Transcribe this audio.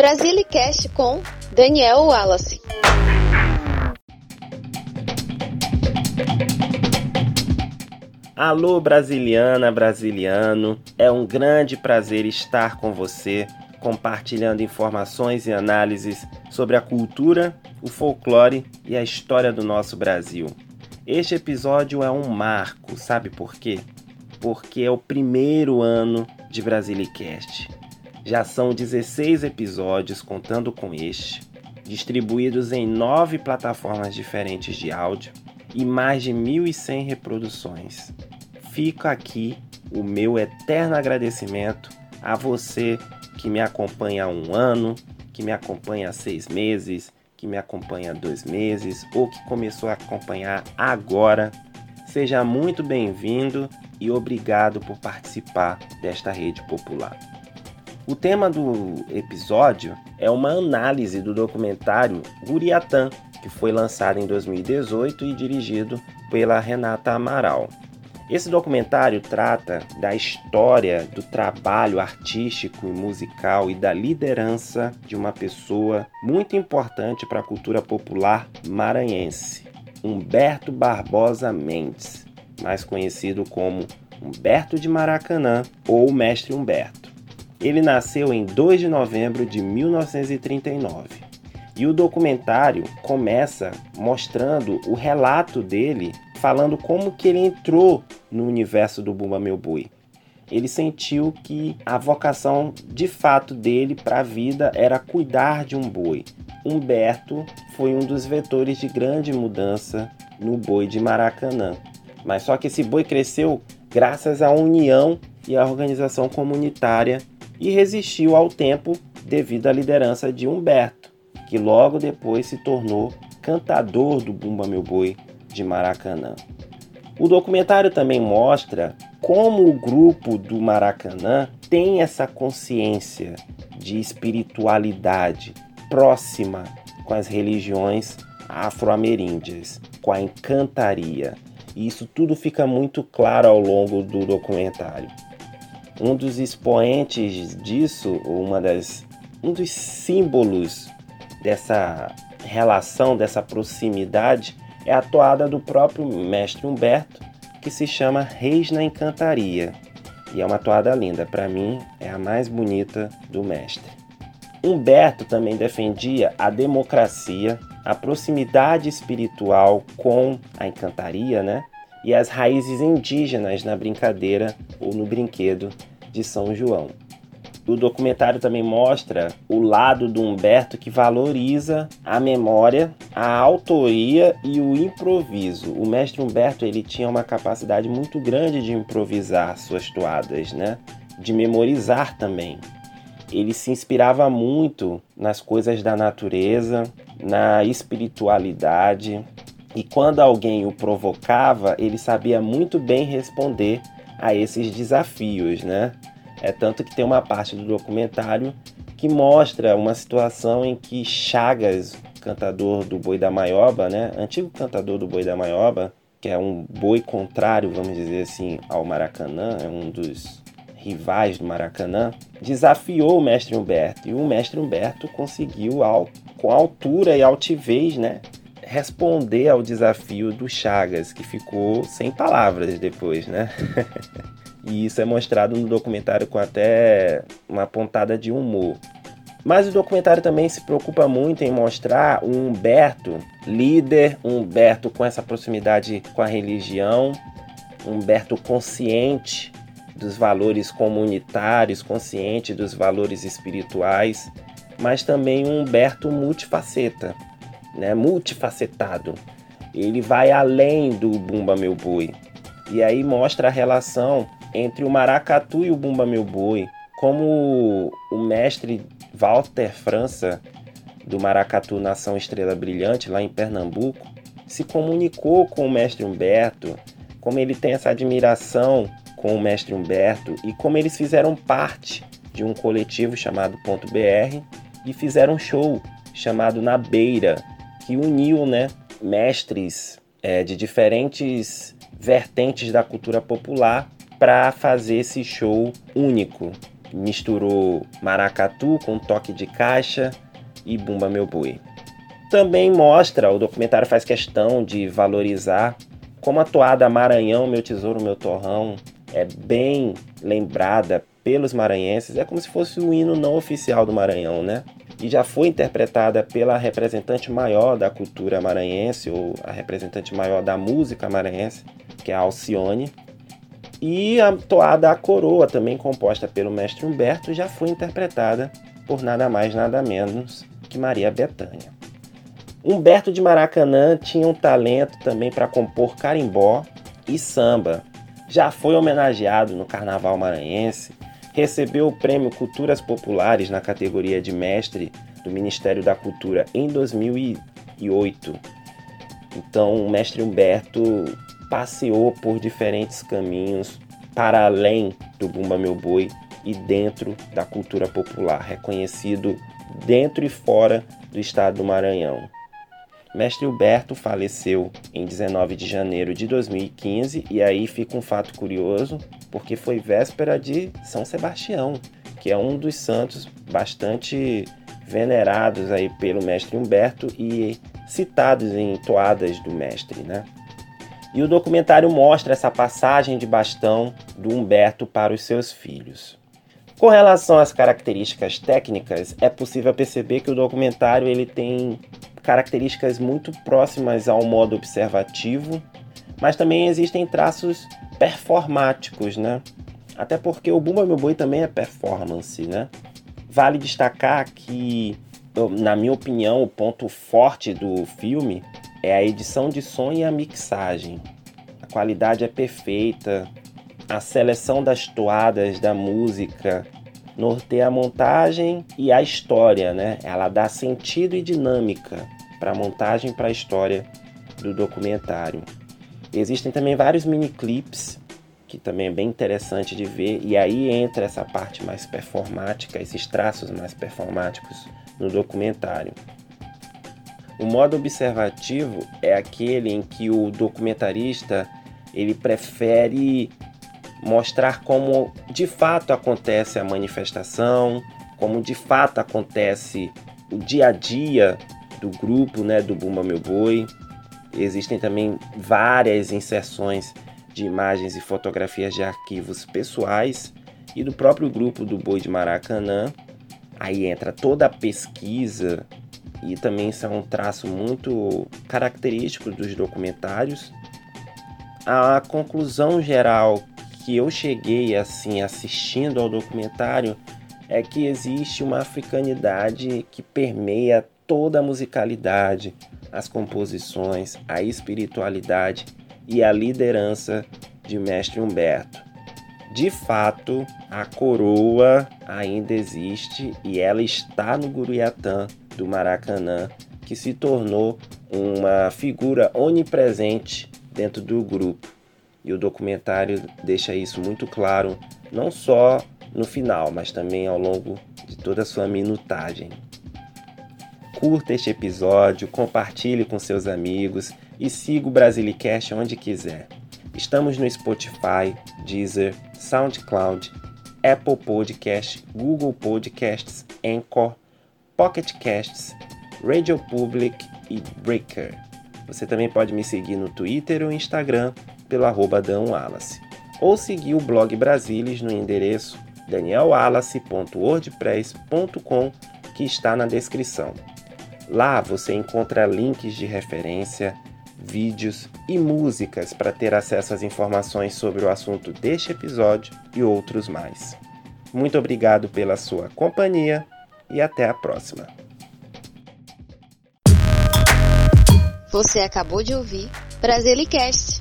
Brasilicast com Daniel Wallace. Alô, brasiliana, brasiliano. É um grande prazer estar com você, compartilhando informações e análises sobre a cultura, o folclore e a história do nosso Brasil. Este episódio é um marco, sabe por quê? Porque é o primeiro ano de Brasilicast. Já são 16 episódios contando com este, distribuídos em nove plataformas diferentes de áudio e mais de 1.100 reproduções. Fica aqui o meu eterno agradecimento a você que me acompanha há um ano, que me acompanha há seis meses, que me acompanha há dois meses ou que começou a acompanhar agora. Seja muito bem-vindo e obrigado por participar desta rede popular. O tema do episódio é uma análise do documentário Guriatã, que foi lançado em 2018 e dirigido pela Renata Amaral. Esse documentário trata da história do trabalho artístico e musical e da liderança de uma pessoa muito importante para a cultura popular maranhense, Humberto Barbosa Mendes, mais conhecido como Humberto de Maracanã ou Mestre Humberto. Ele nasceu em 2 de novembro de 1939 e o documentário começa mostrando o relato dele, falando como que ele entrou no universo do Bumba Meu Boi. Ele sentiu que a vocação de fato dele para a vida era cuidar de um boi. Humberto foi um dos vetores de grande mudança no boi de Maracanã. Mas só que esse boi cresceu graças à união e à organização comunitária e resistiu ao tempo devido à liderança de Humberto, que logo depois se tornou cantador do Bumba Meu Boi de Maracanã. O documentário também mostra como o grupo do Maracanã tem essa consciência de espiritualidade próxima com as religiões afro-ameríndias, com a encantaria. E isso tudo fica muito claro ao longo do documentário. Um dos expoentes disso, uma das, um dos símbolos dessa relação, dessa proximidade, é a toada do próprio mestre Humberto, que se chama Reis na Encantaria. E é uma toada linda, para mim é a mais bonita do mestre. Humberto também defendia a democracia, a proximidade espiritual com a encantaria, né? E as raízes indígenas na brincadeira ou no brinquedo de São João. O documentário também mostra o lado do Humberto que valoriza a memória, a autoria e o improviso. O mestre Humberto ele tinha uma capacidade muito grande de improvisar suas toadas, né? De memorizar também. Ele se inspirava muito nas coisas da natureza, na espiritualidade, e quando alguém o provocava, ele sabia muito bem responder a esses desafios, né? É tanto que tem uma parte do documentário que mostra uma situação em que Chagas, cantador do Boi da Maioba, né? Antigo cantador do Boi da Maioba, que é um boi contrário, vamos dizer assim, ao Maracanã, é um dos rivais do Maracanã, desafiou o mestre Humberto. E o mestre Humberto conseguiu, com altura e altivez, né? Responder ao desafio do Chagas, que ficou sem palavras depois, né? e isso é mostrado no documentário com até uma pontada de humor. Mas o documentário também se preocupa muito em mostrar um Humberto líder, um Humberto com essa proximidade com a religião, um Humberto consciente dos valores comunitários, consciente dos valores espirituais, mas também um Humberto multifaceta, né, multifacetado. Ele vai além do Bumba Meu Boi. E aí mostra a relação entre o maracatu e o Bumba Meu Boi, como o mestre Walter França do Maracatu Nação Estrela Brilhante lá em Pernambuco se comunicou com o mestre Humberto, como ele tem essa admiração com o mestre Humberto e como eles fizeram parte de um coletivo chamado Ponto BR e fizeram um show chamado Na Beira, que uniu né, mestres é, de diferentes vertentes da cultura popular para fazer esse show único. misturou maracatu com toque de caixa e bumba meu boi. Também mostra, o documentário faz questão de valorizar como a toada Maranhão, meu tesouro, meu torrão é bem lembrada pelos maranhenses, é como se fosse o hino não oficial do Maranhão, né? E já foi interpretada pela representante maior da cultura maranhense, ou a representante maior da música maranhense, que é a Alcione. E a toada A Coroa, também composta pelo mestre Humberto, já foi interpretada por nada mais, nada menos que Maria Bethânia. Humberto de Maracanã tinha um talento também para compor carimbó e samba. Já foi homenageado no Carnaval Maranhense, recebeu o Prêmio Culturas Populares na categoria de mestre do Ministério da Cultura em 2008. Então, o mestre Humberto passeou por diferentes caminhos para além do Bumba Meu Boi e dentro da cultura popular, reconhecido dentro e fora do estado do Maranhão. Mestre Huberto faleceu em 19 de janeiro de 2015 e aí fica um fato curioso, porque foi véspera de São Sebastião, que é um dos santos bastante venerados aí pelo mestre Humberto e citados em toadas do mestre, né? E o documentário mostra essa passagem de bastão do Humberto para os seus filhos. Com relação às características técnicas, é possível perceber que o documentário ele tem características muito próximas ao modo observativo, mas também existem traços performáticos, né? Até porque o Bumba Meu Boi também é performance, né? Vale destacar que, na minha opinião, o ponto forte do filme é a edição de som e a mixagem. A qualidade é perfeita, a seleção das toadas da música norteia a montagem e a história, né? Ela dá sentido e dinâmica para a montagem para a história do documentário. Existem também vários mini clips que também é bem interessante de ver e aí entra essa parte mais performática, esses traços mais performáticos no documentário. O modo observativo é aquele em que o documentarista ele prefere mostrar como de fato acontece a manifestação, como de fato acontece o dia a dia do grupo, né, do Bumba Meu Boi. Existem também várias inserções de imagens e fotografias de arquivos pessoais e do próprio grupo do Boi de Maracanã. Aí entra toda a pesquisa e também isso é um traço muito característico dos documentários. A conclusão geral que eu cheguei assim assistindo ao documentário é que existe uma africanidade que permeia toda a musicalidade, as composições, a espiritualidade e a liderança de Mestre Humberto. De fato, a coroa ainda existe e ela está no Guruiatã do Maracanã, que se tornou uma figura onipresente dentro do grupo. E o documentário deixa isso muito claro, não só no final, mas também ao longo de toda a sua minutagem. Curta este episódio, compartilhe com seus amigos e siga o Brasilicast onde quiser. Estamos no Spotify, Deezer, SoundCloud, Apple Podcast, Google Podcasts, Anchor, Pocket Casts, Radio Public e Breaker. Você também pode me seguir no Twitter ou Instagram pelo arroba danwallace. Ou seguir o blog Brasilis no endereço danielwallace.wordpress.com que está na descrição. Lá você encontra links de referência, vídeos e músicas para ter acesso às informações sobre o assunto deste episódio e outros mais. Muito obrigado pela sua companhia e até a próxima. Você acabou de ouvir Brasilicast